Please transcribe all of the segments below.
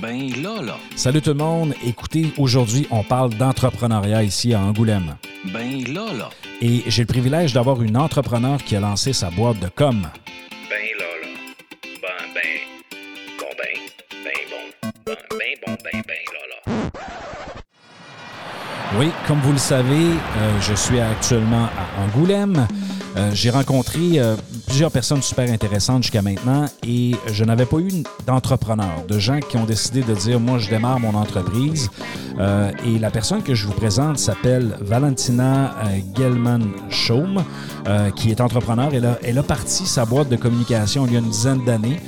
Ben là, là. Salut tout le monde. Écoutez, aujourd'hui, on parle d'entrepreneuriat ici à Angoulême. Ben là, là. Et j'ai le privilège d'avoir une entrepreneur qui a lancé sa boîte de com. Ben là, là. Ben, ben. Bon, ben. Ben bon. Ben, ben bon, ben, ben là, là. Oui, comme vous le savez, euh, je suis actuellement à Angoulême. Euh, j'ai rencontré euh, plusieurs personnes super intéressantes jusqu'à maintenant et je n'avais pas eu d'entrepreneurs, de gens qui ont décidé de dire moi je démarre mon entreprise. Euh, et la personne que je vous présente s'appelle Valentina euh, Gelman-Schaum, euh, qui est entrepreneur. Elle a, elle a parti sa boîte de communication il y a une dizaine d'années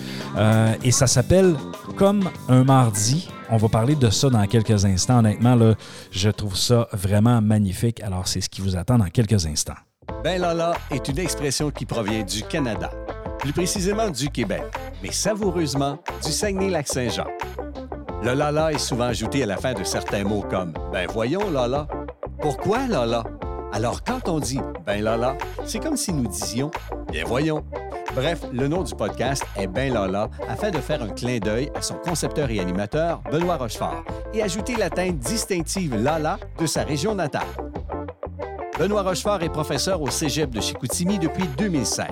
et ça s'appelle Comme un mardi. On va parler de ça dans quelques instants. Honnêtement, là, je trouve ça vraiment magnifique. Alors, c'est ce qui vous attend dans quelques instants. Ben Lala est une expression qui provient du Canada, plus précisément du Québec, mais savoureusement du Saguenay-Lac-Saint-Jean. Le Lala est souvent ajouté à la fin de certains mots comme Ben voyons Lala. Pourquoi Lala? Alors quand on dit Ben Lala, c'est comme si nous disions Bien voyons. Bref, le nom du podcast est Ben Lala afin de faire un clin d'œil à son concepteur et animateur, Benoît Rochefort, et ajouter la teinte distinctive Lala de sa région natale. Benoît Rochefort est professeur au Cégep de Chicoutimi depuis 2005.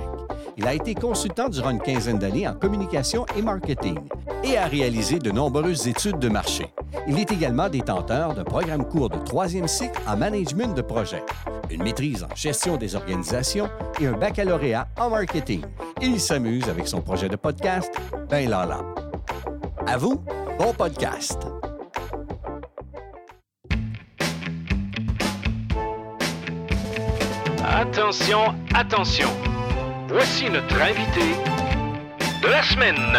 Il a été consultant durant une quinzaine d'années en communication et marketing et a réalisé de nombreuses études de marché. Il est également détenteur d'un programme court de troisième cycle en management de projet, une maîtrise en gestion des organisations et un baccalauréat en marketing. Il s'amuse avec son projet de podcast, Ben Lala. À vous, bon podcast! Attention, attention. Voici notre invité de la semaine.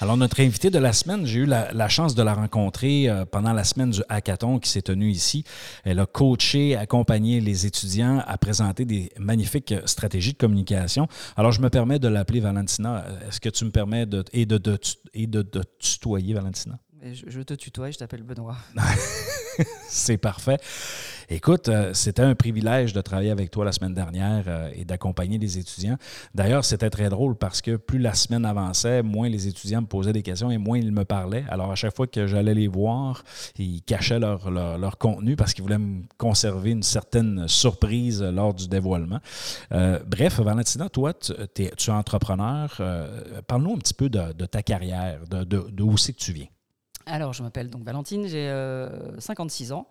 Alors, notre invité de la semaine, j'ai eu la, chance de la rencontrer euh, pendant la semaine du hackathon qui s'est tenue ici. Elle a coaché, accompagné les étudiants à présenter des magnifiques stratégies de communication. Alors, je me permets de l'appeler Valentina. Est-ce que tu me permets de, et de, de, et de, de tutoyer Valentina? Je, te tutoie, je t'appelle Benoît. C'est parfait. Écoute, euh, c'était un privilège de travailler avec toi la semaine dernière euh, et d'accompagner les étudiants. D'ailleurs, c'était très drôle parce que plus la semaine avançait, moins les étudiants me posaient des questions et moins ils me parlaient. Alors, à chaque fois que j'allais les voir, ils cachaient leur, leur, contenu parce qu'ils voulaient me conserver une certaine surprise lors du dévoilement. Euh, bref, Valentina, toi, tu, es entrepreneur. Parle-nous un petit peu de, ta carrière, de, de, c'est que tu viens. Alors, je m'appelle donc Valentine, j'ai euh, 56 ans.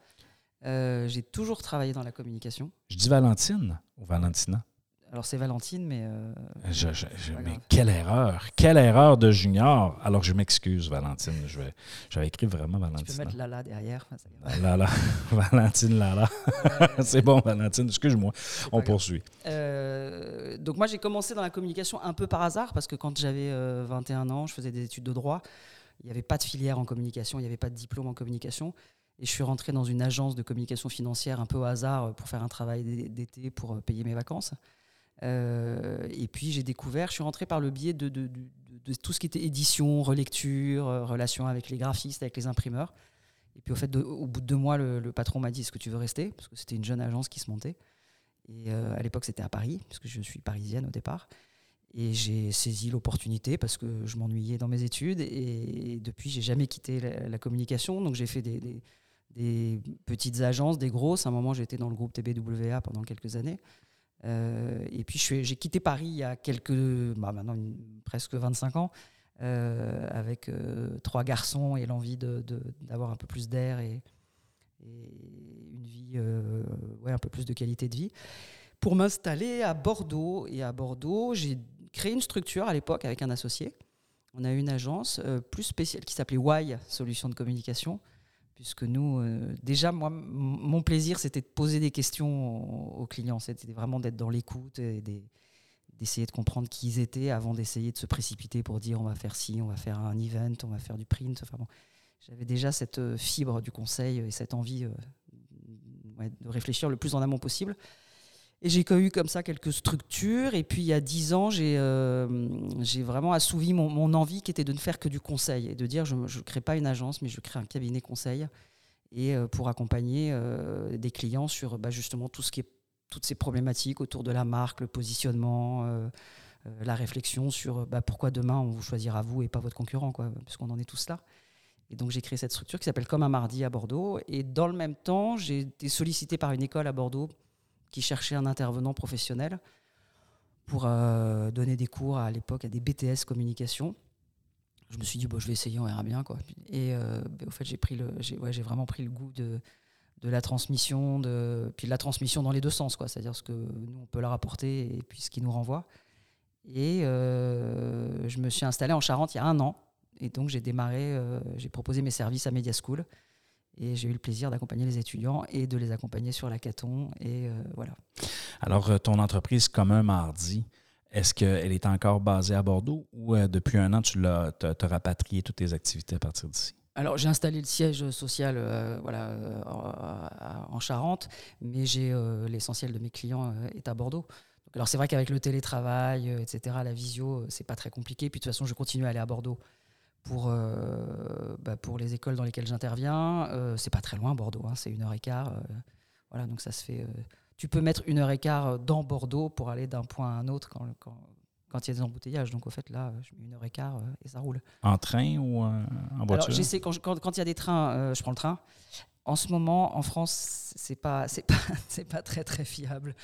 Euh, j'ai toujours travaillé dans la communication. Je dis Valentine ou Valentina? Alors, c'est Valentine, mais euh, Je- je- je- pas mais quelle erreur! Quelle erreur de junior! Alors, je m'excuse, Valentine. Je vais, j'avais écrit vraiment tu peux mettre Lala derrière. Là. Valentine Lala. C'est bon, Valentine. Excuse-moi. On poursuit. Euh, donc, moi, j'ai commencé dans la communication un peu par hasard parce que quand j'avais euh, 21 ans, je faisais des études de droit. Il n'y avait pas de filière en communication, il n'y avait pas de diplôme en communication. Et je suis rentré dans une agence de communication financière un peu au hasard euh, pour faire un travail d'é- d'été pour euh, payer mes vacances. Euh, et puis j'ai découvert, je suis rentré par le biais de, tout ce qui était édition, relecture, relation avec les graphistes, avec les imprimeurs. Et puis au fait, au bout de deux mois, le, patron m'a dit Est-ce que tu veux rester? Parce que c'était une jeune agence qui se montait. Et à l'époque, c'était à Paris, puisque je suis parisienne au départ. Et j'ai saisi l'opportunité parce que je m'ennuyais dans mes études. Et depuis, j'ai jamais quitté la, communication. Donc j'ai fait des, petites agences, des grosses. À un moment, j'étais dans le groupe TBWA pendant quelques années. Euh, et puis j'ai quitté Paris il y a quelques, bah, maintenant presque 25 ans, euh, avec euh, trois garçons et l'envie d'avoir un peu plus d'air et, et une vie, ouais, un peu plus de qualité de vie. Pour m'installer à Bordeaux. Et à Bordeaux, j'ai créé une structure à l'époque avec un associé. On a eu une agence euh, plus spéciale qui s'appelait Y, Solutions de communication, puisque nous, euh, déjà, moi, mon plaisir, c'était de poser des questions aux, clients. C'était vraiment d'être dans l'écoute et des- d'essayer de comprendre qui ils étaient avant d'essayer de se précipiter pour dire on va faire ci, on va faire un event, on va faire du print. Enfin bon, j'avais déjà cette euh, fibre du conseil et cette envie de réfléchir le plus en amont possible. Et j'ai eu comme ça quelques structures. Et puis il y a dix ans, j'ai euh, vraiment assouvi mon, envie qui était de ne faire que du conseil et de dire je ne crée pas une agence, mais je crée un cabinet conseil et euh, pour accompagner euh, des clients sur bah, justement tout ce qui est toutes ces problématiques autour de la marque, le positionnement, la réflexion sur bah, pourquoi demain on vous choisira vous et pas votre concurrent, quoi, puisqu'on en est tous là. Et donc j'ai créé cette structure qui s'appelle Comme un mardi à Bordeaux. Et dans le même temps, j'ai été sollicité par une école à Bordeaux qui cherchait un intervenant professionnel pour euh, donner des cours à l'époque à des BTS communication. Je me suis dit, bon, je vais essayer, on verra bien. Et euh, ben, au fait, j'ai, vraiment pris le goût de, la transmission, puis de la transmission dans les deux sens, c'est-à-dire ce que nous, on peut leur apporter et puis ce qui nous renvoie. Et euh, je me suis installé en Charente il y a un an. Et donc, j'ai démarré, j'ai proposé mes services à Media School. Et j'ai eu le plaisir d'accompagner les étudiants et de les accompagner sur l'hackathon. Et euh, voilà. Alors, euh, ton entreprise comme un mardi, est-ce qu'elle est encore basée à Bordeaux ou euh, depuis un an, tu l'as, as, rapatrié toutes tes activités à partir d'ici? Alors, j'ai installé le siège social voilà, en, Charente, mais j'ai l'essentiel de mes clients est à Bordeaux. alors, c'est vrai qu'avec le télétravail, etc., la visio, c'est pas très compliqué. Puis, de toute façon, je continue à aller à Bordeaux pour, euh, bah, pour les écoles dans lesquelles j'interviens. Euh, c'est pas très loin, Bordeaux, hein, c'est une heure et quart. Euh, voilà, donc ça se fait. tu peux mettre une heure et quart dans Bordeaux pour aller d'un point à un autre quand, quand, quand il y a des embouteillages. Donc au fait, là, je mets une heure et quart et ça roule. En train ou en voiture? Alors, quand, quand, quand, il y a des trains, je prends le train. En ce moment, en France, c'est pas, c'est pas, c'est pas très très fiable.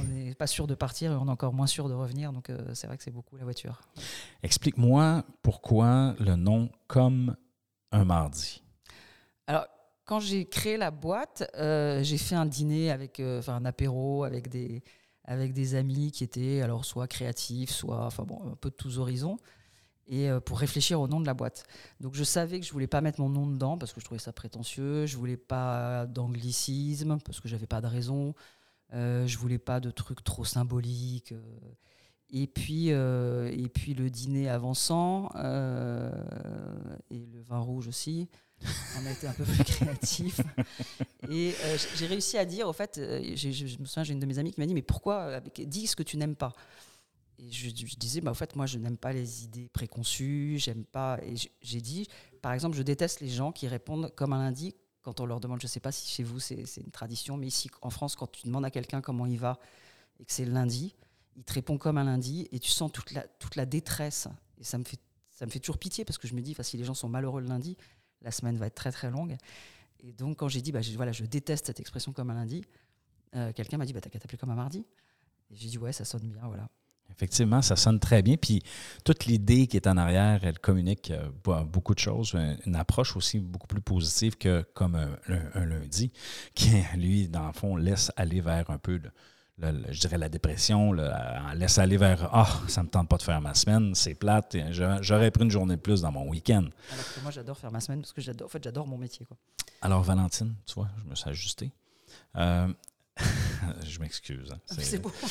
On n'est pas sûr de partir et on est encore moins sûr de revenir. Donc euh, c'est vrai que c'est beaucoup la voiture. Explique-moi pourquoi le nom comme un mardi. Alors quand j'ai créé la boîte, euh, j'ai fait un dîner avec, euh, enfin un apéro avec des avec des amis qui étaient alors soit créatifs, soit enfin bon un peu de tous horizons et euh, pour réfléchir au nom de la boîte. Donc je savais que je voulais pas mettre mon nom dedans parce que je trouvais ça prétentieux, je voulais pas d'anglicisme parce que j'avais pas de raison, euh, je voulais pas de trucs trop symboliques. Euh. et puis euh, et puis le dîner avançant et le vin rouge aussi. On a été un peu plus créatifs. Et j'ai réussi à dire, au fait, je me souviens, j'ai une de mes amies qui m'a dit, mais pourquoi, dis ce que tu n'aimes pas et je, disais, bah, en fait, moi, je n'aime pas les idées préconçues, j'aime pas. Et j'ai dit, par exemple, je déteste les gens qui répondent comme un lundi quand on leur demande, je ne sais pas si chez vous c'est une tradition, mais ici en France, quand tu demandes à quelqu'un comment il va et que c'est le lundi, il te répond comme un lundi et tu sens toute la, détresse. Et ça me, fait, ça me fait toujours pitié parce que je me dis, si les gens sont malheureux le lundi, la semaine va être très très longue. Et donc, quand j'ai dit, bah, voilà, je déteste cette expression comme un lundi, euh, quelqu'un m'a dit, bah, t'as qu'à t'appeler comme un mardi. Et j'ai dit, ouais, ça sonne bien, voilà. Effectivement, ça sonne très bien. Puis toute l'idée qui est en arrière, elle communique euh, beaucoup de choses. Une approche aussi beaucoup plus positive que comme un, lundi, qui, lui, dans le fond, laisse aller vers un peu, je dirais, la dépression, laisse aller vers Ah, ça ne me tente pas de faire ma semaine, c'est plate, j'aurais pris une journée de plus dans mon week-end. Alors que moi, j'adore faire ma semaine parce que j'adore, en fait, j'adore mon métier. Quoi. Alors, Valentine, tu vois, je me suis ajusté. Euh, je m'excuse. Hein. C'est beau.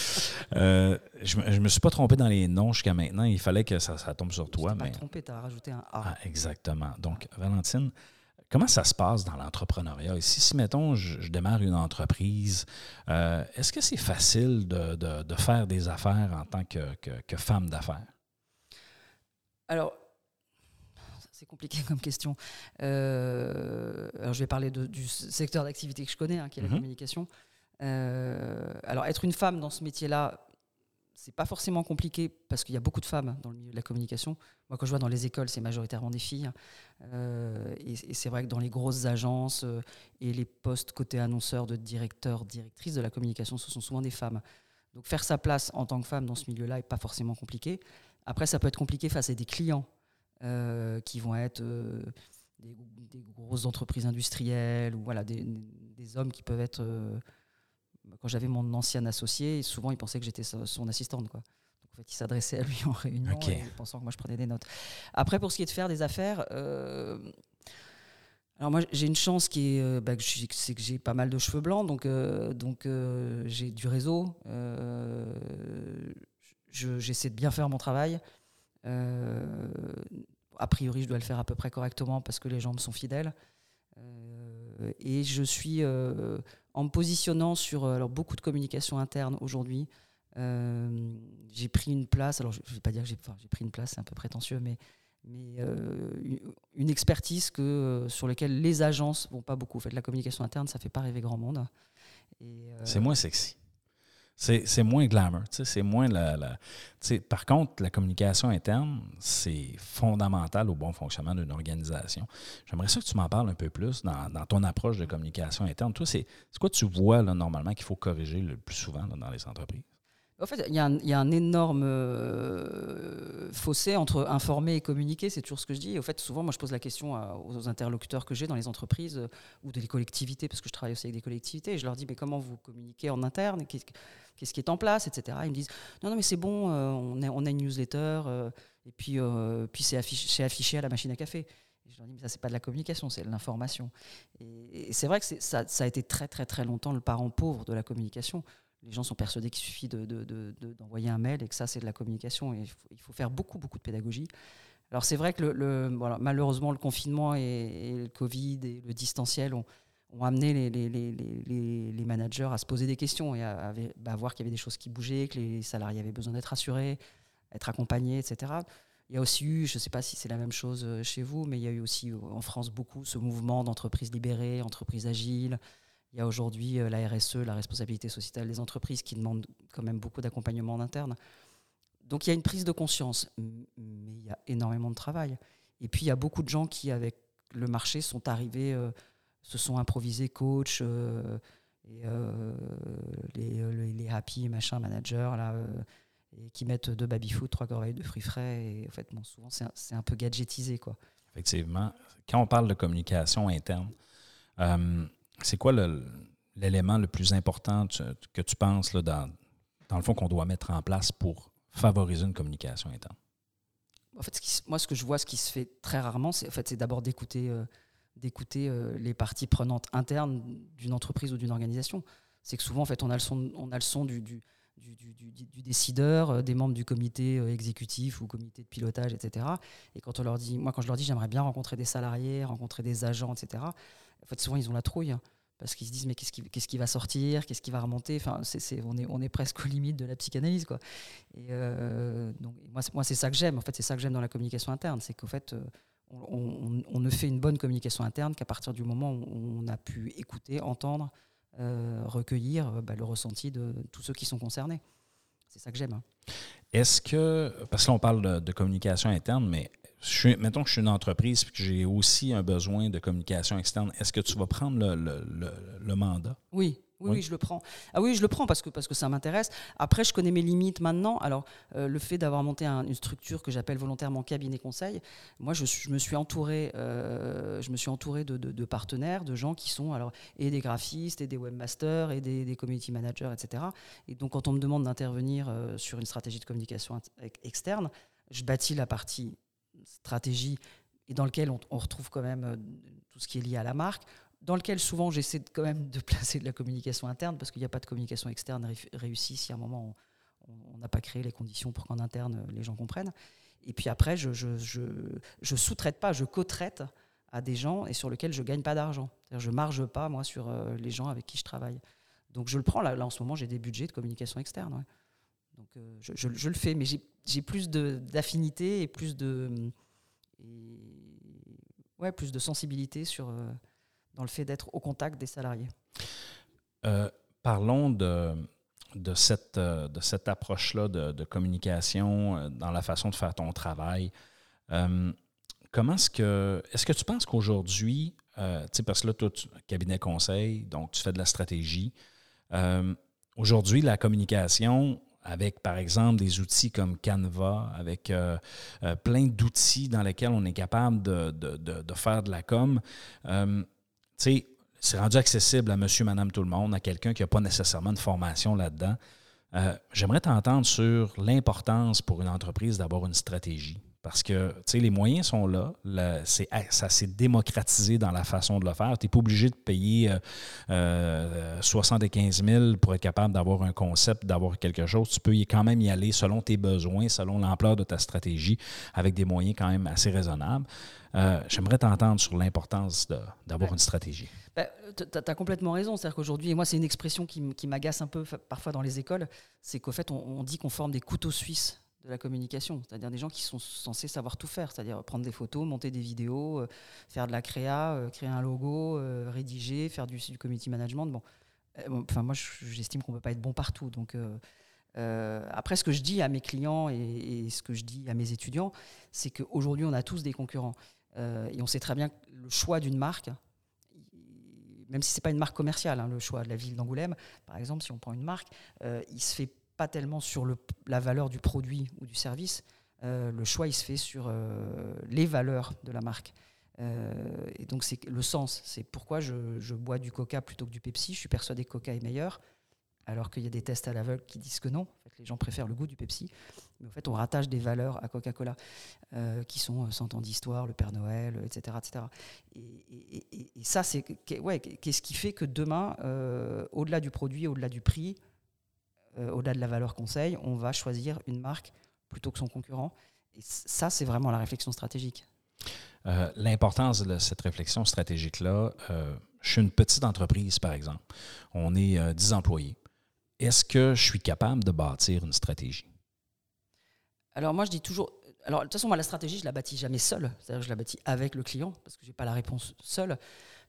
Euh, je, ne me suis pas trompé dans les noms jusqu'à maintenant. Il fallait que ça, tombe sur toi. Tu mais... pas trompé, tu as rajouté un A. Ah, exactement. Donc, Valentine, comment ça se passe dans l'entrepreneuriat? Ici, si, mettons, je, démarre une entreprise, euh, est-ce que c'est facile de, faire des affaires en tant que, femme d'affaires? Alors, c'est compliqué comme question. Euh, alors, je vais parler du secteur d'activité que je connais, hein, qui est la mm-hmm. communication. Euh, alors, être une femme dans ce métier-là, c'est pas forcément compliqué parce qu'il y a beaucoup de femmes dans le milieu de la communication. Moi, quand je vois dans les écoles, c'est majoritairement des filles. Euh, et, c'est vrai que dans les grosses agences euh, et les postes côté annonceurs de directeurs, directrices de la communication, ce sont souvent des femmes. Donc faire sa place en tant que femme dans ce milieu-là n'est pas forcément compliqué. Après, ça peut être compliqué face à des clients qui vont être des, grosses entreprises industrielles ou voilà, des, hommes qui peuvent être quand j'avais mon ancien associé, souvent il pensait que j'étais son assistante. Quoi. Donc en fait, il s'adressait à lui en réunion, pensant que moi je prenais des notes. Après, pour ce qui est de faire des affaires, euh, alors moi j'ai une chance qui est, euh, bah, c'est que j'ai pas mal de cheveux blancs, donc, euh, donc j'ai du réseau. j'essaie de bien faire mon travail. a priori, je dois le faire à peu près correctement parce que les gens me sont fidèles. et je suis en me positionnant sur euh, alors, beaucoup de communication interne aujourd'hui. Euh, j'ai pris une place, alors je ne vais pas dire que j'ai pris une place, c'est un peu prétentieux, mais, euh, une expertise que, sur laquelle les agences vont pas beaucoup. En fait, la communication interne, ça fait pas rêver grand monde. c'est moins sexy. C'est moins glamour, c'est moins la... la- par contre, la communication interne, c'est fondamental au bon fonctionnement d'une organisation. J'aimerais ça que tu m'en parles un peu plus dans, dans ton approche de communication interne. Toi, c'est quoi tu vois là, normalement qu'il faut corriger le plus souvent dans les entreprises? En fait, il y, y a un énorme euh, fossé entre informer et communiquer, c'est toujours ce que je dis. Et au fait, souvent, moi, je pose la question aux interlocuteurs que j'ai dans les entreprises euh, ou des collectivités, parce que je travaille aussi avec des collectivités, et je leur dis, mais comment vous communiquez en interne? Qu'est-ce qui est en place, etc. Ils me disent, non, non, mais c'est bon, euh, on, a, une newsletter, euh, et puis, euh, puis c'est affiché, à la machine à café. Je leur dis, mais ça, c'est pas de la communication, c'est de l'information. Et, c'est vrai que ça, a été très, très, très longtemps le parent pauvre de la communication les gens sont persuadés qu'il suffit de- de- de- de- d'envoyer un mail et que ça, c'est de la communication. Et il, faut, faire beaucoup, beaucoup de pédagogie. Alors, c'est vrai que malheureusement, le confinement et le Covid et le distanciel ont, ont amené les, managers à se poser des questions et bah, à voir qu'il y avait des choses qui bougeaient, que les salariés avaient besoin d'être assurés, être accompagnés, etc. Il y a aussi eu, je ne sais pas si c'est la même chose euh, chez vous, mais il y a eu aussi euh, en France beaucoup ce mouvement d'entreprises libérées, entreprises agiles. Il y a aujourd'hui euh, la RSE, la responsabilité sociétale des entreprises, qui demande quand même beaucoup d'accompagnement en interne. Donc il y a une prise de conscience, mais il y a énormément de travail. Et puis il y a beaucoup de gens qui, avec le marché, sont arrivés, se sont improvisés coach, euh, et, euh, les, euh, les, les happy machin managers, là, euh, et qui mettent deux baby-food, trois corbeilles de fruits frais. Et en fait, bon, souvent, c'est un, un peu gadgetisé. Quoi. Effectivement. Quand on parle de communication interne, c'est quoi l'élément le plus important tu- que tu penses là, dans, dans le fond qu'on doit mettre en place pour favoriser une communication interne? En fait, ce qui se- moi, ce que je vois, ce qui se fait très rarement, c'est en fait, c'est d'abord d'écouter, euh, d'écouter euh, les parties prenantes internes d'une entreprise ou d'une organisation. C'est que souvent, en fait, on a le son, on a le son du, du, du, décideur, euh, des membres du comité euh, exécutif ou comité de pilotage, etc. Et quand on leur dit, moi, quand je leur dis, j'aimerais bien rencontrer des salariés, rencontrer des agents, etc. En fait, souvent, ils ont la trouille. hein, parce qu'ils se disent mais qu'est-ce qui, qu'est-ce qui va sortir, qu'est-ce qui va remonter? Enfin, c'est, c'est- on, est, on est presque aux limites de la psychanalyse, quoi. Et donc, moi, c'est, ça que j'aime. En fait, c'est ça que j'aime dans la communication interne. C'est qu'en fait, on, ne fait une bonne communication interne qu'à partir du moment où on a pu écouter, entendre, euh, recueillir euh, bah, le ressenti de tous ceux qui sont concernés. C'est ça que j'aime. hein. Est-ce que, parce que là, on parle de, de communication interne, mais je suis, mettons que je suis une entreprise et que j'ai aussi un besoin de communication externe, est-ce que tu vas prendre le, le- le- le mandat? Oui. Oui, Oui. oui, je le prends. Ah oui, je le prends parce que, parce que ça m'intéresse. Après, je connais mes limites maintenant. Alors, euh, le fait d'avoir monté un- une structure que j'appelle volontairement cabinet conseil, moi, je, me suis entouré, euh, je me suis entouré de, de- de partenaires, de gens qui sont alors et des graphistes, et des webmasters, et des, des community managers, etc. Et donc, quand on me demande d'intervenir euh, sur une stratégie de communication externe, je bâtis la partie stratégie et dans lequel on, on retrouve quand même euh, tout ce qui est lié à la marque dans lequel souvent j'essaie quand même de placer de la communication interne parce qu'il n'y a pas de communication externe ré- réussie si à un moment on- n'a pas créé les conditions pour qu'en interne les gens comprennent. Et puis après, je je, je, je sous-traite pas, je co-traite à des gens et sur lesquels je gagne pas d'argent. Je marge pas moi sur euh, les gens avec qui je travaille. Donc je le prends là, là en ce moment j'ai des budgets de communication externe. Donc euh, je, le fais, mais j'ai plus d'affinité et plus de ouais plus de sensibilité sur euh, dans le fait d'être au contact des salariés? Euh, parlons de, de cette, euh, de cette approche-là de, communication euh, dans la façon de faire ton travail. Comment est-ce que. Est-ce que tu penses qu'aujourd'hui, euh, parce que là, toi, tu, cabinet conseil, donc tu fais de la stratégie. aujourd'hui, la communication, avec par exemple des outils comme Canva, avec plein d'outils dans lesquels on est capable de, faire de la com, c'est rendu accessible à monsieur, madame, tout le monde, à quelqu'un qui n'a pas nécessairement de formation là-dedans. Euh, J'aimerais t'entendre sur l'importance pour une entreprise d'avoir une stratégie. Parce que, tu sais, les moyens sont là. Le- c'est- ça s'est démocratisé dans la façon de le faire. Tu n'es pas obligé de payer euh, euh, 75 000 pour être capable d'avoir un concept, d'avoir quelque chose. Tu peux y, quand même y aller selon tes besoins, selon l'ampleur de ta stratégie, avec des moyens quand même assez raisonnables. Euh, J'aimerais t'entendre sur l'importance d'avoir Ouais. une stratégie. Bah, tu as, complètement raison. C'est-à-dire qu'aujourd'hui, et moi, c'est une expression qui, m'agace un peu parfois dans les écoles, c'est qu'au fait, on, on dit qu'on forme des couteaux suisses de la communication, c'est-à-dire des gens qui sont censés savoir tout faire, c'est-à-dire prendre des photos, monter des vidéos, euh, faire de la créa, euh, créer un logo, euh, rédiger, faire du, du community management. Bon, Enfin, moi, je- j'estime qu'on peut pas être bon partout. Donc, après, ce que je dis à mes clients et, ce que je dis à mes étudiants, c'est qu'aujourd'hui, on a tous des concurrents. Et on sait très bien que le choix d'une marque, même si ce n'est pas une marque commerciale, hein, le choix de la ville d'Angoulême, par exemple, si on prend une marque, il se fait tellement sur la valeur du produit ou du service. Euh, le choix, il se fait sur euh, les valeurs de la marque. Euh, et donc, c'est le sens. C'est pourquoi je, bois du Coca plutôt que du Pepsi. Je suis persuadé que Coca est meilleur, alors qu'il y a des tests à l'aveugle qui disent que non. Les gens préfèrent le goût du Pepsi. Mais en fait, on rattache des valeurs à Coca-Cola, qui sont euh, 100 ans d'histoire, le Père Noël, etc. etc. Et, et- ça, c'est qu'est-ce qui fait que demain, au-delà du produit, au-delà du prix, euh, au-delà de la valeur conseil, on va choisir une marque plutôt que son concurrent. Et ça, c'est vraiment la réflexion stratégique. Euh, L'importance de cette réflexion stratégique-là, euh, je suis une petite entreprise, par exemple. On est euh, 10 employés. Est-ce que je suis capable de bâtir une stratégie? Alors moi, je dis toujours. Alors de toute façon, moi, la stratégie, je la bâtis jamais seule. C'est-à-dire, que je la bâtis avec le client parce que j'ai pas la réponse seule.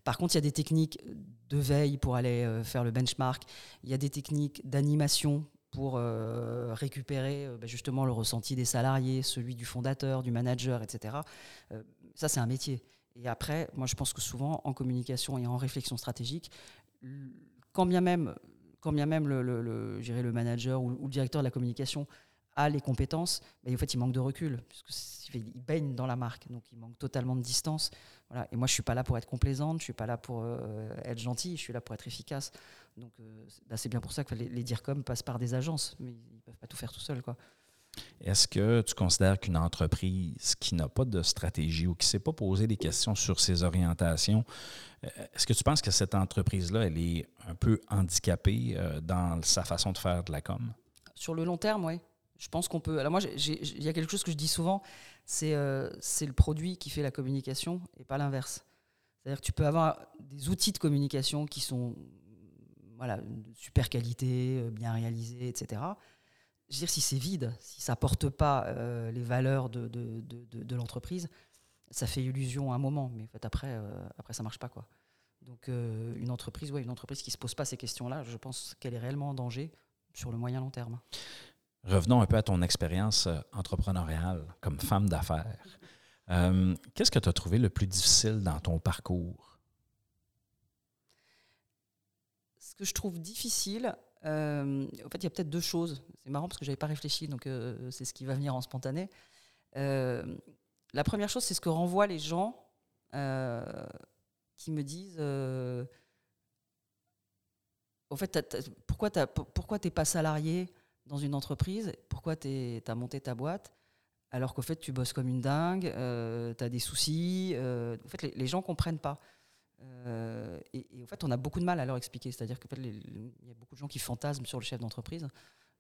Par contre, il y a des techniques de veille pour aller euh, faire le benchmark. Il y a des techniques d'animation pour euh, récupérer euh, ben, justement le ressenti des salariés, celui du fondateur, du manager, etc. Ça, c'est un métier. Et après, moi, je pense que souvent, en communication et en réflexion stratégique, quand bien même, le, le, manager ou le directeur de la communication a les compétences, mais en fait, il manque de recul, puisque c'est- il baigne dans la marque, donc il manque totalement de distance. Voilà. Et moi, je suis pas là pour être complaisante, je suis pas là pour euh, être gentil, je suis là pour être efficace. Donc, euh, c'est bah, c'est bien pour ça que les, les DIRCOM passent par des agences, mais ils peuvent pas tout faire tout seuls, quoi. Est-ce que tu considères qu'une entreprise qui n'a pas de stratégie ou qui ne s'est pas posé des questions sur ses orientations, euh, est-ce que tu penses que cette entreprise-là, elle est un peu handicapée dans sa façon de faire de la com? Sur le long terme, oui. Je pense qu'on peut. Alors moi, il y a quelque chose que je dis souvent, c'est euh, le produit qui fait la communication et pas l'inverse. C'est-à-dire que tu peux avoir des outils de communication qui sont voilà, de super qualité, euh, bien réalisés, etc. Je veux dire, si c'est vide, si ça porte pas euh, les valeurs de, de, de- l'entreprise, ça fait illusion à un moment, mais après, euh, après ça marche pas quoi. Donc une entreprise, ouais, une entreprise qui se pose pas ces questions-là, je pense qu'elle est réellement en danger sur le moyen long terme. Revenons un peu à ton expérience euh, entrepreneuriale comme femme d'affaires. Euh, Qu'est-ce que tu as trouvé le plus difficile dans ton parcours? Ce que je trouve difficile, euh, en fait, il y a peut-être deux choses. C'est marrant parce que je n'avais pas réfléchi, donc c'est ce qui va venir en spontané. La première chose, c'est ce que renvoient les gens qui me disent Au fait, pourquoi tu t'es pas salarié? Dans une entreprise Pourquoi tu as monté ta boîte alors qu'au fait, tu bosses comme une dingue, tu as des soucis. euh, en fait, les, les gens comprennent pas. Euh, et, et en fait, on a beaucoup de mal à leur expliquer. C'est-à-dire qu'il y a beaucoup de gens qui fantasment sur le chef d'entreprise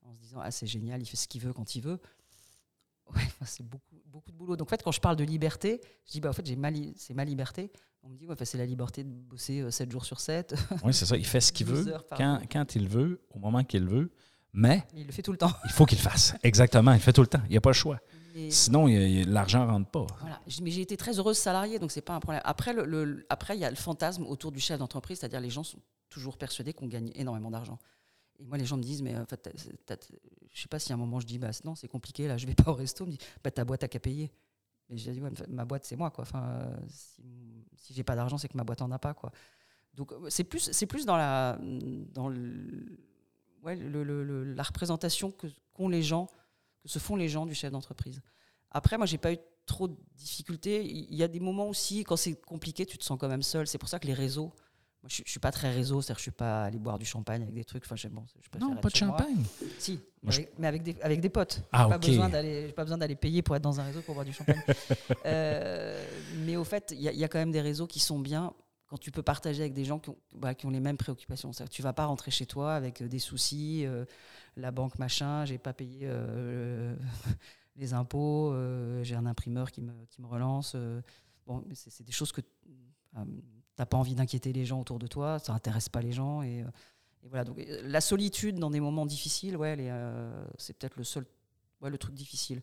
en se disant Ah, c'est génial, il fait ce qu'il veut quand il veut. Ouais, enfin, c'est beaucoup, beaucoup de boulot. Donc, en fait, quand je parle de liberté, je dis bah, En fait, j'ai ma li- c'est ma liberté. On me dit ouais, enfin, C'est la liberté de bosser euh, 7 jours sur 7. Oui, c'est ça. Il fait ce qu'il 12 veut, quand il veut, au moment qu'il veut, mais il le fait tout le temps. il faut qu'il le fasse. Exactement. Il le fait tout le temps. Il n'y a pas le choix. Et- Sinon, l'argent ne rentre pas. Voilà. Mais j'ai été très heureuse salariée, donc c'est pas un problème. Après, le, le- après, il y a le fantasme autour du chef d'entreprise, c'est-à-dire les gens sont toujours persuadés qu'on gagne énormément d'argent. Et moi, les gens me disent, mais en fait, t'as- t'as- je sais pas si à un moment je dis, bah non, c'est compliqué, là, je vais pas au resto. On me dit, bah ta boîte a qu'à payer. Et je dis, ouais, mais ma boîte, c'est moi, quoi. Enfin, euh, si, si j'ai pas d'argent, c'est que ma boîte en a pas, quoi. Donc euh, c'est plus, c'est plus dans la, dans le, ouais, le- le- le- la représentation que qu'ont les gens, que se font les gens du chef d'entreprise. Après, moi, j'ai pas eu trop de difficultés. Il y a des moments aussi, quand c'est compliqué, tu te sens quand même seul. C'est pour ça que les réseaux. Moi, je, je suis pas très réseau, c'est-à-dire que je suis pas allé boire du champagne avec des trucs. Enfin, bon, je Non, pas de moi. champagne. Si, Moi, je- avec- mais avec des, avec des potes. Ah, pas besoin d'aller, pas besoin d'aller payer pour être dans un réseau pour boire du champagne. Euh, mais au fait, il y, a- il y a quand même des réseaux qui sont bien quand tu peux partager avec des gens qui ont, bah, qui ont les mêmes préoccupations. Tu vas pas rentrer chez toi avec euh, des soucis, euh, la banque machin, j'ai pas payé euh, les impôts, j'ai un imprimeur qui me, qui me relance. bon, c'est, des choses que tu n'as pas envie d'inquiéter les gens autour de toi, ça intéresse pas les gens et, voilà. Donc la solitude dans des moments difficiles, ouais, c'est peut-être le seul, ouais, le truc difficile.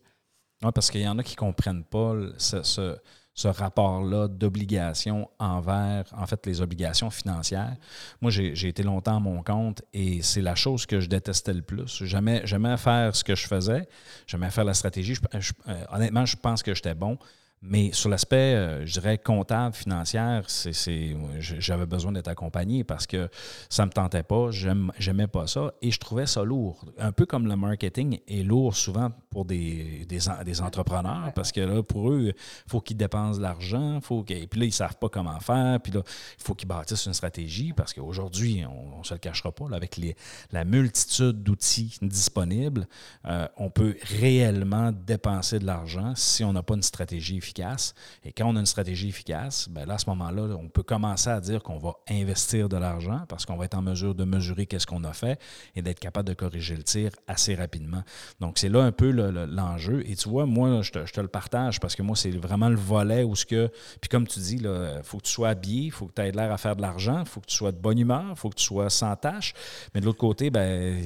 Oui, parce qu'il y en a qui ne comprennent pas ce- ce rapport-là d'obligation envers, en fait, les obligations financières. Moi, j'ai été longtemps à mon compte et c'est la chose que je détestais le plus. Jamais faire ce que je faisais, jamais faire la stratégie. Euh, honnêtement, je pense que j'étais bon. Mais sur l'aspect, euh, je dirais, comptable, financière, c'est, j'avais besoin d'être accompagné parce que ça ne me tentait pas, j'aimais pas ça et je trouvais ça lourd. Un peu comme le marketing est lourd souvent pour des, des, entrepreneurs parce que là, pour eux, il faut qu'ils dépensent de l'argent, faut puis là, ils ne savent pas comment faire, puis là, il faut qu'ils bâtissent une stratégie parce qu'aujourd'hui, on ne se le cachera pas, avec les, la multitude d'outils disponibles, euh, on peut réellement dépenser de l'argent si on n'a pas une stratégie efficace et quand on a une stratégie efficace, bien là, à ce moment-là, on peut commencer à dire qu'on va investir de l'argent parce qu'on va être en mesure de mesurer qu'est-ce qu'on a fait et d'être capable de corriger le tir assez rapidement. Donc, c'est là un peu l'enjeu. et tu vois, moi, je te, le partage parce que moi, c'est vraiment le volet où ce que. Puis comme tu dis, il faut que tu sois habillé, il faut que tu aies l'air à faire de l'argent, il faut que tu sois de bonne humeur, il faut que tu sois sans tâche. Mais de l'autre côté, ben,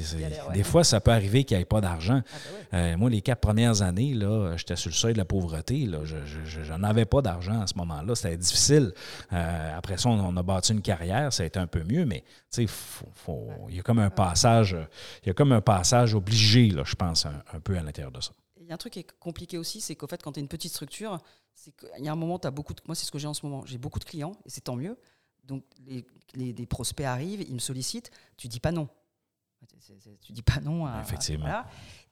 des fois, ça peut arriver qu'il n'y ait pas d'argent. Ah, ben euh, moi, les quatre premières années, là, j'étais sur le seuil de la pauvreté. Là, je, je n'en avais pas d'argent à ce moment-là. C'était difficile. Euh, après ça, on, a bâti une carrière, ça a été un peu mieux, mais il y a comme un passage, il y a comme un passage obligé, là, je pense, un, peu à l'intérieur de ça. Il y a un truc qui est compliqué aussi, c'est qu'en fait, quand tu es une petite structure, c'est qu'il y a un moment, tu as beaucoup de. Moi, c'est ce que j'ai en ce moment. J'ai beaucoup de clients et c'est tant mieux. Donc, les, prospects arrivent, ils me sollicitent, tu dis pas non. Tu dis pas non à. Effectivement.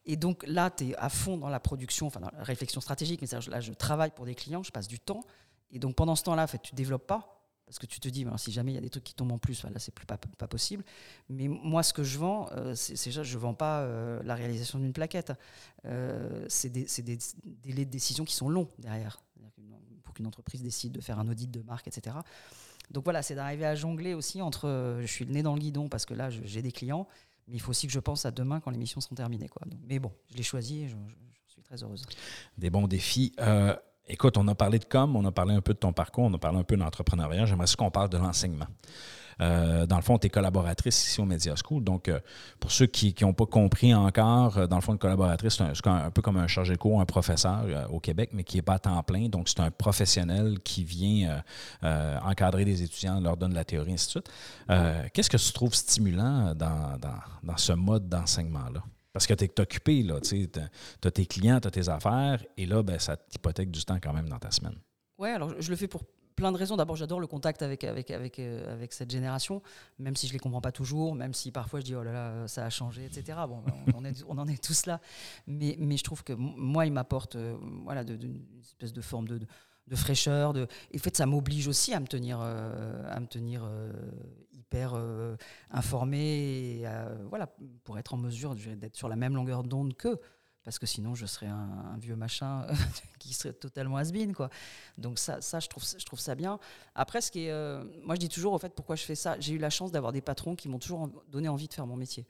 Et donc là, tu es à fond dans la production, enfin dans la réflexion stratégique, là, je travaille pour des clients, je passe du temps. Et donc pendant ce temps-là, en fait, tu développes pas. Parce que tu te dis, si jamais il y a des trucs qui tombent en plus, là, c'est plus pas, possible. Mais moi, ce que je vends, euh, c'est déjà, je ne vends pas euh, la réalisation d'une plaquette. Euh, c'est des, des, délais de décision qui sont longs derrière. Pour qu'une entreprise décide de faire un audit de marque, etc. Donc voilà, c'est d'arriver à jongler aussi entre je suis le nez dans le guidon parce que là, j'ai des clients, mais il faut aussi que je pense à demain quand les missions seront terminées. Quoi. mais bon, je l'ai choisi et je, suis très heureuse. Des bons défis. Euh, écoute, on a parlé de com, on a parlé un peu de ton parcours, on a parlé un peu d'entrepreneuriat. J'aimerais qu'on parle de l'enseignement. Euh, dans le fond, tu es collaboratrice ici au Media School. Donc, euh, pour ceux qui n'ont pas compris encore, euh, dans le fond, une collaboratrice, c'est un, peu comme un chargé de cours, un professeur au Québec, mais qui n'est pas à temps plein. Donc, c'est un professionnel qui vient encadrer des étudiants, leur donne la théorie, ainsi de suite. Qu'est-ce que tu trouves stimulant dans, dans, ce mode d'enseignement-là? Parce que tu es occupé, là, tu as tes clients, tu as tes affaires, et là, ben, ça t'hypothèque du temps quand même dans ta semaine. Oui, alors je le fais pour plein de raisons. D'abord, j'adore le contact avec, avec, avec, euh, avec cette génération, même si je ne les comprends pas toujours, même si parfois je dis oh là là, ça a changé, etc. Bon, on, est, on en est tous là. Mais, mais je trouve que moi, il m'apporte euh, voilà, une espèce de forme de, de, fraîcheur. Et en fait, ça m'oblige aussi à me tenir, euh, à me tenir hyper informé, et, voilà, pour être en mesure d'être sur la même longueur d'onde qu'eux parce que sinon je serais un, vieux machin qui serait totalement has quoi. Donc ça, ça, je, trouve, je trouve ça bien. Après, ce qui est, euh, moi je dis toujours, au fait, pourquoi je fais ça J'ai eu la chance d'avoir des patrons qui m'ont toujours donné envie de faire mon métier.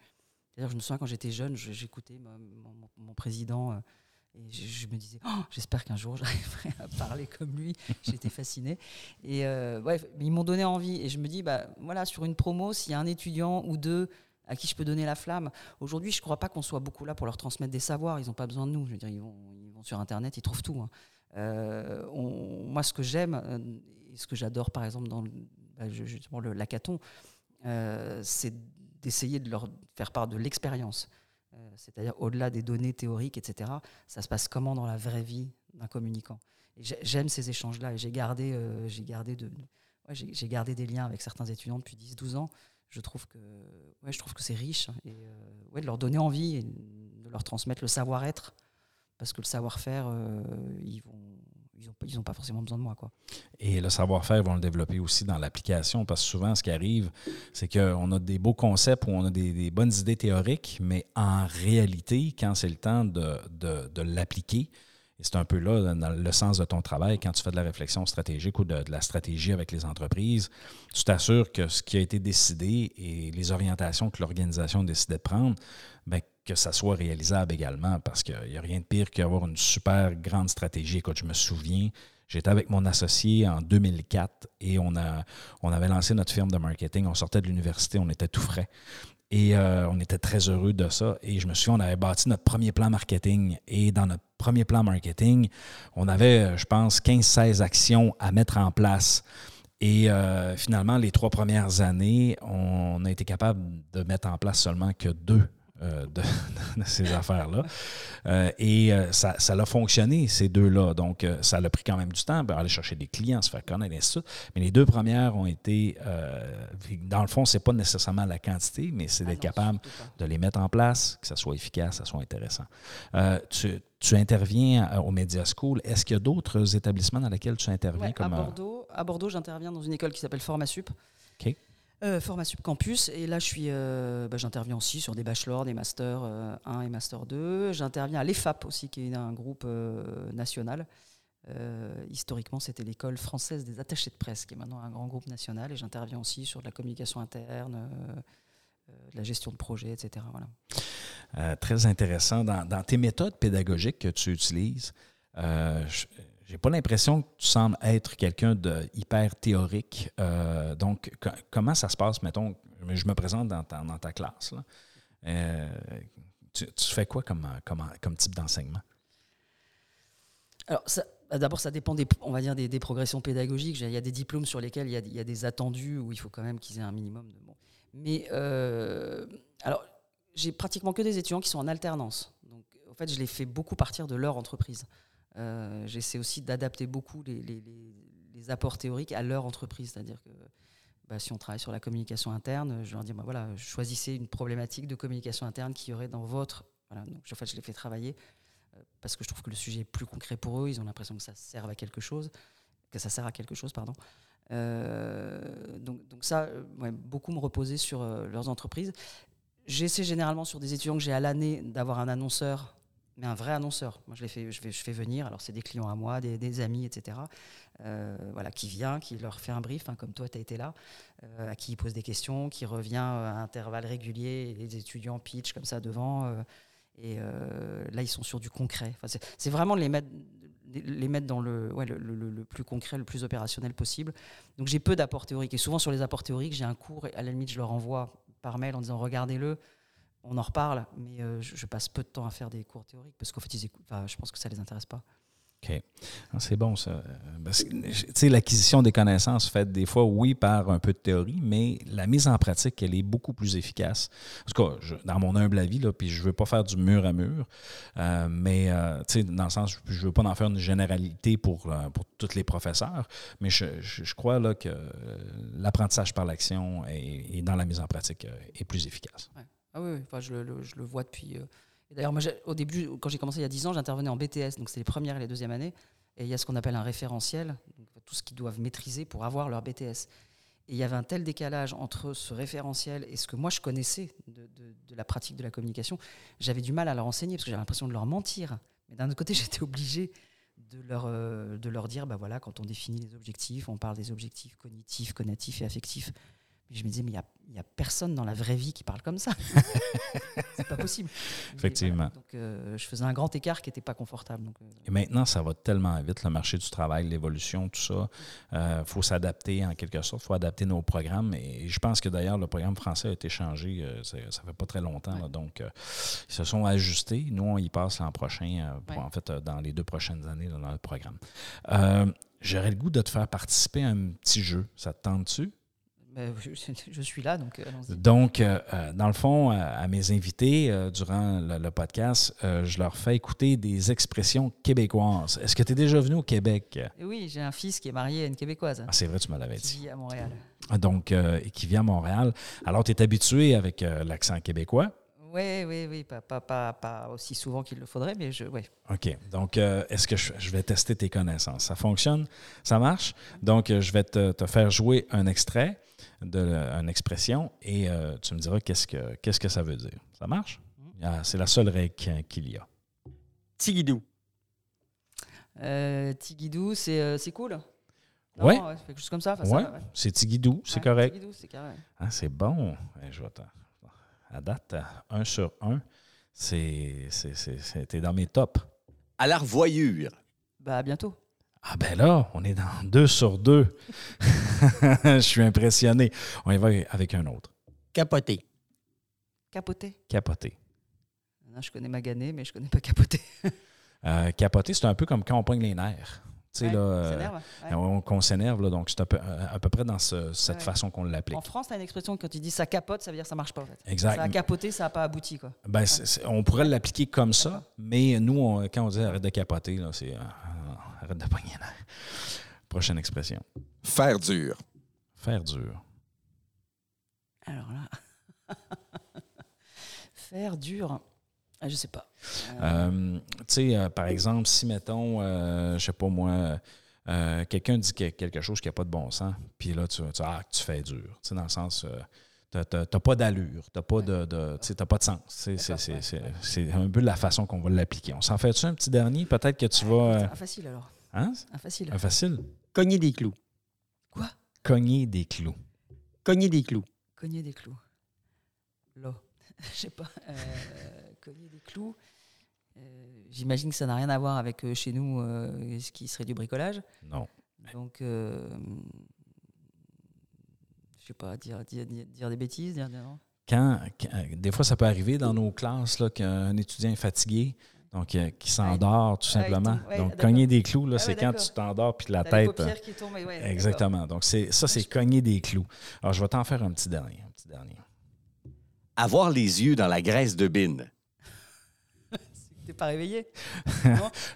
D'ailleurs, je me souviens quand j'étais jeune, j'écoutais mon, président euh, et je, me disais, oh, j'espère qu'un jour j'arriverai à parler comme lui. J'étais fascinée. Et euh, ouais, ils m'ont donné envie. Et je me dis, bah voilà, sur une promo, s'il y a un étudiant ou deux à qui je peux donner la flamme. Aujourd'hui, je ne crois pas qu'on soit beaucoup là pour leur transmettre des savoirs. Ils n'ont pas besoin de nous. Je veux dire, ils vont, sur Internet, ils trouvent tout. Hein. Euh, moi, ce que j'aime, euh, et ce que j'adore, par exemple, dans bah, justement le l'hackathon, euh, c'est d'essayer de leur faire part de l'expérience. C'est-à-dire, au-delà des données théoriques, etc., ça se passe comment dans la vraie vie d'un communicant? J'aime ces échanges-là et j'ai gardé, de, j'ai gardé des liens avec certains étudiants depuis 10-12 ans je trouve que ouais, je trouve que c'est riche et euh, ouais, de leur donner envie et de leur transmettre le savoir-être parce que le savoir-faire euh, ils vont ils n'ont pas forcément besoin de moi. Quoi. Et le savoir-faire, ils vont le développer aussi dans l'application, parce que souvent, ce qui arrive, c'est qu'on a des beaux concepts ou on a des, bonnes idées théoriques, mais en réalité, quand c'est le temps de, de, de l'appliquer, et c'est un peu là, dans le sens de ton travail, quand tu fais de la réflexion stratégique ou de, la stratégie avec les entreprises, tu t'assures que ce qui a été décidé et les orientations que l'organisation a décidé de prendre, bien, que ça soit réalisable également, parce qu'il n'y a rien de pire qu'avoir une super grande stratégie. Écoute, je me souviens, J'étais avec mon associé en 2004 et on, a, on avait lancé notre firme de marketing. On sortait de l'université, on était tout frais. Et euh, on était très heureux de ça. Et je me souviens, on avait bâti notre premier plan marketing. Et dans notre premier plan marketing, on avait, je pense, 15-16 actions à mettre en place. Et euh, finalement, les trois premières années, on a été capable de mettre en place seulement que deux euh, de, de ces affaires-là. Euh, et euh, ça, ça a fonctionné, ces deux-là. Donc, ça a pris quand même du temps, aller chercher des clients, se faire connaître, et ainsi de suite. Mais les deux premières ont été, dans le fond, c'est pas nécessairement la quantité, mais c'est Ah d'être capable de les mettre en place, que ça soit efficace, que ça soit intéressant. Tu, tu interviens au Media School. Est-ce qu'il y a d'autres établissements dans lesquels tu interviens Ouais, comme à Bordeaux, à Bordeaux, j'interviens dans une école qui s'appelle Formasup. OK. Euh, Formasup Campus. Et là, je suis, euh, bah, j'interviens aussi sur des bachelors, des masters euh, 1 et master 2. J'interviens à l'EFAP aussi, qui est un groupe euh, national. Euh, historiquement, c'était l'école française des attachés de presse, qui est maintenant un grand groupe national. Et j'interviens aussi sur de la communication interne, de la gestion de projet, etc. Voilà. Très intéressant. Dans, tes méthodes pédagogiques que tu utilises, j'ai pas l'impression que tu sembles être quelqu'un de hyper théorique. Euh, donc, co- comment ça se passe, mettons, je me présente dans ta, classe. Euh, tu, fais quoi comme, type d'enseignement? Alors, bah, d'abord, ça dépend des, on va dire des, progressions pédagogiques. Il y a des diplômes sur lesquels il y a, des attendus où il faut quand même qu'ils aient un minimum de. Mais euh, alors, j'ai pratiquement que des étudiants qui sont en alternance. Donc, en fait, je les fais beaucoup partir de leur entreprise. Euh, J'essaie aussi d'adapter beaucoup les, apports théoriques à leur entreprise. C'est-à-dire que bah, si on travaille sur la communication interne, je leur dis bah, voilà, choisissez une problématique de communication interne qui y aurait dans votre. Voilà, donc, en fait, je les fais travailler euh, parce que je trouve que le sujet est plus concret pour eux. Ils ont l'impression que ça sert à quelque chose, que ça sert à quelque chose, pardon. Euh, donc, donc ça, beaucoup me reposer sur leurs entreprises. J'essaie généralement sur des étudiants que j'ai à l'année d'avoir un annonceur, mais un vrai annonceur. Moi, je les fais, je fais, venir. Alors, c'est des clients à moi, des, amis, etc. Euh, voilà, qui vient, qui leur fait un brief, hein, comme toi, tu as été là, euh, à qui il pose des questions, qui revient euh, à intervalles réguliers, les étudiants pitch comme ça devant. et là, ils sont sur du concret. Enfin, c'est- vraiment de les mettre, les mettre dans le, ouais, le- le plus concret, le plus opérationnel possible. Donc j'ai peu d'apports théoriques. Et souvent sur les apports théoriques, j'ai un cours, et à la limite, je leur envoie par mail en disant regardez-le, on en reparle. Mais euh, je, je passe peu de temps à faire des cours théoriques parce qu'en fait, ils écoutent, enfin, je pense que ça les intéresse pas. OK. C'est bon, ça. Euh, l'acquisition des connaissances faite des fois, oui, par un peu de théorie, mais la mise en pratique, elle est beaucoup plus efficace. En tout cas, je- dans mon humble avis, là, puis je ne veux pas faire du mur à mur, euh, mais euh, tu sais, dans le sens, je ne veux pas en faire une généralité pour, pour tous les professeurs, mais je, je- je crois là, que l'apprentissage par l'action et, et dans la mise en pratique est plus efficace. Ah oui, enfin, je, le, je le vois depuis. euh, D'ailleurs, au début, quand j'ai commencé il y a 10 ans, j'intervenais en BTS, donc c'est les premières et les deuxièmes années. Et il y a ce qu'on appelle un référentiel, tout ce qu'ils doivent maîtriser pour avoir leur BTS. Et il y avait un tel décalage entre ce référentiel et ce que moi je connaissais de, de- la pratique de la communication. J'avais du mal à leur enseigner parce que j'avais l'impression de leur mentir. Mais d'un autre côté, j'étais obligé de leur, euh, de leur dire bah voilà, quand on définit les objectifs, on parle des objectifs cognitifs, connatifs et affectifs. Je me disais, mais il n'y a, y a personne dans la vraie vie qui parle comme ça. c'est pas possible. Effectivement. voilà, donc euh, je faisais un grand écart qui n'était pas confortable. Donc, euh, Et maintenant, ça va tellement vite, le marché du travail, l'évolution, tout ça. Il faut s'adapter en quelque sorte, il faut adapter nos programmes. Et je pense que d'ailleurs, le programme français a été changé, euh, ça ça fait pas très longtemps. là. donc, euh, ils se sont ajustés. Nous, on y passe l'an prochain, euh, pour, Ouais. en fait, euh, dans les deux prochaines années dans le programme. Euh, J'aurais le goût de te faire participer à un petit jeu. Ça te tente-tu? Ben, je, suis là, donc euh, allons-y. Donc, euh, euh, dans le fond, à, mes invités, euh, durant le, le podcast, euh, je leur fais écouter des expressions québécoises. Est-ce que tu es déjà venu au Québec? Et oui, j'ai un fils qui est marié à une Québécoise Ah, c'est vrai, tu me l'avais qui dit. vit à Montréal. Donc, qui vit à Montréal. Alors, tu es habitué avec l'accent québécois? Oui, oui, oui, pas, pas, pas, pas aussi souvent qu'il le faudrait, mais je, ouais. OK. Donc, euh, est-ce que je, je vais tester tes connaissances? Ça fonctionne? Ça marche? Donc, je vais te, te faire jouer un extrait d'une expression et euh, tu me diras qu'est-ce que, qu'est-ce que ça veut dire. Ça marche? Ah, c'est la seule règle qu'il y a. Tigidou. Euh, Tigidou, c'est euh, c'est cool. Non, Ouais. chose comme ça. Ouais, ça, ouais. c'est Tigidou, c'est Ouais, correct. Tigidou, c'est carré. Ah, c'est bon. Eh, je vais à date, à 1 sur 1, c'est, c'est, c'est, c'est- t'es dans mes tops. À la revoyure. Bah, à bientôt. Ah ben là, on est dans 2 sur 2. Je suis impressionné. On y va avec un autre. Capoté. Capoter. Capoter. Non, je connais maganer, mais je connais pas capoter. Euh, capoter, c'est un peu comme quand on pogne les nerfs. Tu sais, Ouais, là, euh, s'énerve, ouais. on- qu'on s'énerve, là, donc c'est à peu, à peu près dans ce- cette Ouais. façon qu'on l'applique. En France, tu as une expression quand tu dis ça capote, ça veut dire ça marche pas en fait. Exact. Ça a capoté, ça n'a pas abouti quoi. Ben, c'est- c'est- on pourrait l'appliquer comme ça, mais nous, on- quand on dit arrête de capoter, là, c'est euh, arrête de pogner. Prochaine expression. Faire dur. Faire dur. Alors là, faire dur, ah, je sais pas. Euh, tu sais, euh, par exemple, si, mettons, euh, je sais pas moi, euh, quelqu'un dit que- quelque chose qui n'a pas de bon sens, puis là, tu, tu, ah, tu fais dur. Tu sais, dans le sens, euh, t'as- t'as t'as pas d'allure, t'as pas de, t'as pas de sens. C'est c'est- c'est- c'est- c'est un peu la façon qu'on va l'appliquer. On s'en fait-tu un petit dernier? Peut-être que tu vas... Un facile alors. hein? Un facile. Un facile? Cogner des clous. Quoi? Cogner des clous. Cogner des clous. Cogner des clous. Là. Je sais pas. euh, cogner des clous. Euh, J'imagine que ça n'a rien à voir avec euh, chez nous euh, ce qui serait du bricolage. Non. Donc, euh, je sais pas, dire, dire, des bêtises, dire, dire- quand, quand- des fois, ça peut arriver dans nos classes là, qu'un étudiant est fatigué, donc euh, qui s'endort tout Ouais, simplement. Ouais, donc, cogner des Ah c'est ouais, quand tu t'endors puis la les tête. paupières qui tombent. Exactement. Donc, c'est, ça, c'est cogner des clous. Alors, je vais t'en faire un petit dernier. Un petit dernier. Avoir les yeux dans la graisse de bine. T'es pas réveillé?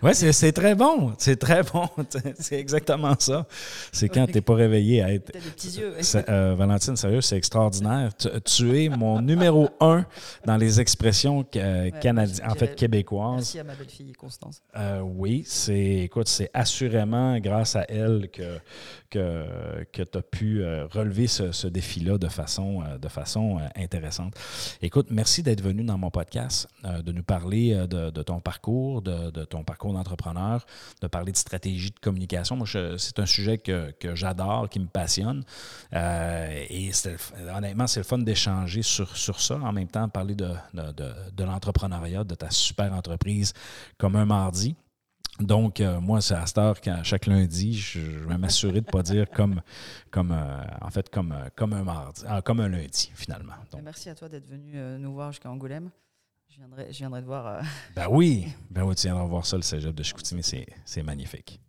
Oui, c'est, c'est très bon. C'est très bon. c'est exactement ça. C'est quand tu n'es pas réveillé à être. T'as des petits yeux. euh, Valentine, sérieux, c'est extraordinaire. Tu, tu es mon numéro un dans les expressions euh, canadiennes, en fait québécoises. Merci à ma belle-fille Constance. Euh, oui, c'est écoute, c'est assurément grâce à elle que, que, que tu as pu euh, relever ce, ce défi-là de façon, de façon intéressante. Écoute, merci d'être venu dans mon podcast, de nous parler de, de ton parcours, de, ton parcours d'entrepreneur, de parler de stratégie de communication. Moi, c'est un sujet que, j'adore, qui me passionne. Euh, et honnêtement, c'est le fun d'échanger sur, ça. En même temps, parler de, l'entrepreneuriat, de ta super entreprise comme un mardi. Donc, euh, moi, c'est à cette heure qu'à chaque lundi, je, vais m'assurer de ne pas dire comme, comme euh, en fait, comme, comme un mardi, ah, comme un lundi, finalement. Merci à toi d'être venu nous voir jusqu'à Angoulême. Je viendrai, je viendrai te voir. euh, ben oui, ben oui, tu viendras voir ça, le cégep de Chicoutimi, c'est c'est magnifique.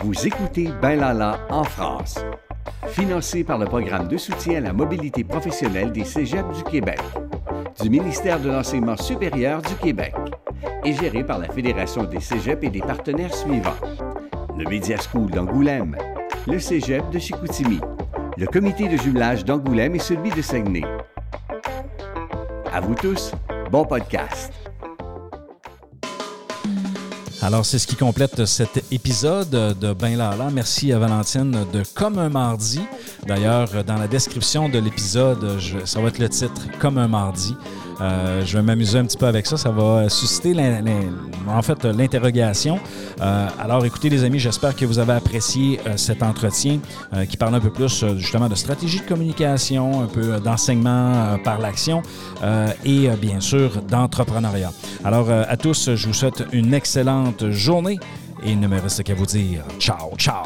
Vous écoutez Ben Lala en France. Financé par le programme de soutien à la mobilité professionnelle des cégeps du Québec, du ministère de l'Enseignement supérieur du Québec et géré par la Fédération des cégeps et des partenaires suivants. Le Media School d'Angoulême, le cégep de Chicoutimi, le comité de jumelage d'Angoulême et celui de Saguenay. À vous tous, bon podcast. Alors, c'est ce qui complète cet épisode de Ben Lala. Merci à Valentine de Comme un mardi. D'ailleurs, dans la description de l'épisode, ça va être le titre Comme un mardi. Euh, je vais m'amuser un petit peu avec ça. Ça va susciter l'in- l'in- en fait l'interrogation. Euh, alors, écoutez, les amis, j'espère que vous avez apprécié euh, cet entretien euh, qui parle un peu plus euh, justement de stratégie de communication, un peu euh, d'enseignement euh, par l'action euh, et euh, bien sûr d'entrepreneuriat. Alors, euh, à tous, je vous souhaite une excellente journée et il ne me reste qu'à vous dire ciao, ciao.